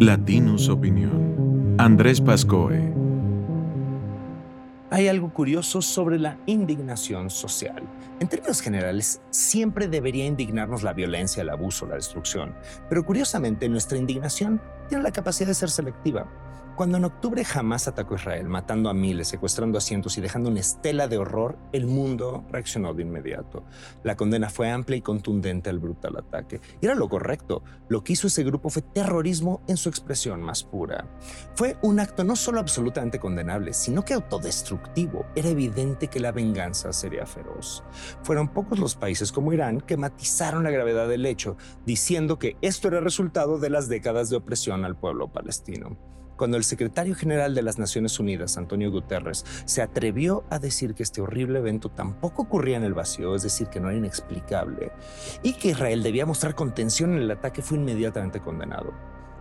Latinus Opinión. Andrés Pascoe. Hay algo curioso sobre la indignación social. En términos generales, siempre debería indignarnos la violencia, el abuso, la destrucción. Pero curiosamente, nuestra indignación tiene la capacidad de ser selectiva. Cuando en octubre jamás atacó Israel, matando a miles, secuestrando a cientos y dejando una estela de horror, el mundo reaccionó de inmediato. La condena fue amplia y contundente al brutal ataque. Y era lo correcto. Lo que hizo ese grupo fue terrorismo en su expresión más pura. Fue un acto no solo absolutamente condenable, sino que autodestructivo. Era evidente que la venganza sería feroz. Fueron pocos los países como Irán que matizaron la gravedad del hecho, diciendo que esto era resultado de las décadas de opresión al pueblo palestino cuando el secretario general de las Naciones Unidas, Antonio Guterres, se atrevió a decir que este horrible evento tampoco ocurría en el vacío, es decir, que no era inexplicable, y que Israel debía mostrar contención en el ataque, fue inmediatamente condenado.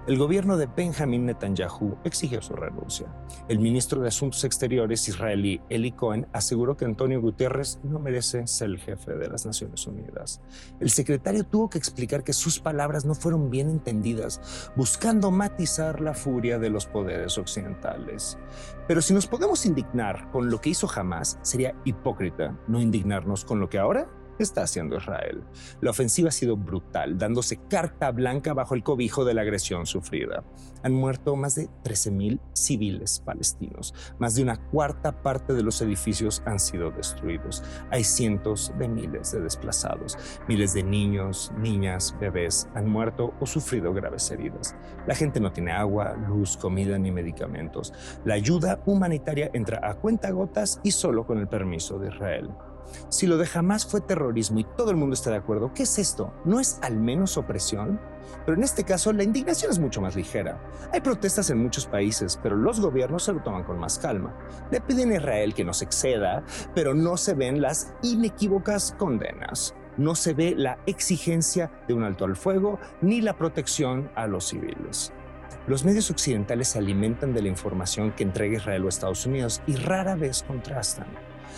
El gobierno de Benjamin Netanyahu exigió su renuncia. El ministro de Asuntos Exteriores israelí Eli Cohen aseguró que Antonio Guterres no merece ser el jefe de las Naciones Unidas. El secretario tuvo que explicar que sus palabras no fueron bien entendidas, buscando matizar la furia de los poderes occidentales. Pero si nos podemos indignar con lo que hizo Hamas, sería hipócrita no indignarnos con lo que ahora está haciendo Israel. La ofensiva ha sido brutal, dándose carta blanca bajo el cobijo de la agresión sufrida. Han muerto más de 13.000 civiles palestinos. Más de una cuarta parte de los edificios han sido destruidos. Hay cientos de miles de desplazados. Miles de niños, niñas, bebés han muerto o sufrido graves heridas. La gente no tiene agua, luz, comida ni medicamentos. La ayuda humanitaria entra a cuentagotas y solo con el permiso de Israel. Si lo de jamás fue terrorismo y todo el mundo está de acuerdo, ¿qué es esto? ¿No es al menos opresión? Pero en este caso la indignación es mucho más ligera. Hay protestas en muchos países, pero los gobiernos se lo toman con más calma. Le piden a Israel que no se exceda, pero no se ven las inequívocas condenas. No se ve la exigencia de un alto al fuego ni la protección a los civiles. Los medios occidentales se alimentan de la información que entrega Israel o Estados Unidos y rara vez contrastan.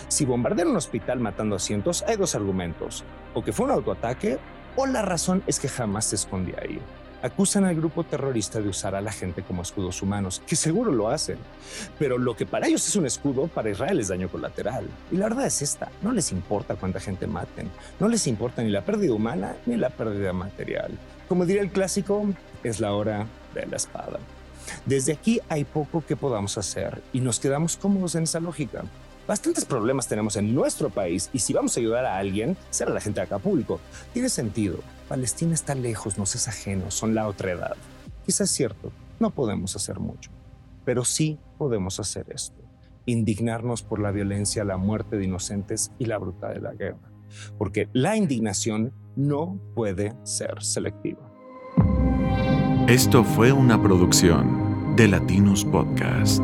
Si bombardean un hospital matando a cientos, hay dos argumentos. O que fue un autoataque, o la razón es que jamás se escondía ahí. Acusan al grupo terrorista de usar a la gente como escudos humanos, que seguro lo hacen. Pero lo que para ellos es un escudo, para Israel es daño colateral. Y la verdad es esta, no les importa cuánta gente maten, no les importa ni la pérdida humana ni la pérdida material. Como diría el clásico, es la hora de la espada. Desde aquí hay poco que podamos hacer y nos quedamos cómodos en esa lógica. Bastantes problemas tenemos en nuestro país y si vamos a ayudar a alguien, será la gente de Acapulco. Tiene sentido. Palestina está lejos, nos es ajeno, son la otra edad. Quizás es cierto, no podemos hacer mucho, pero sí podemos hacer esto. Indignarnos por la violencia, la muerte de inocentes y la brutalidad de la guerra. Porque la indignación no puede ser selectiva. Esto fue una producción de Latinus Podcast.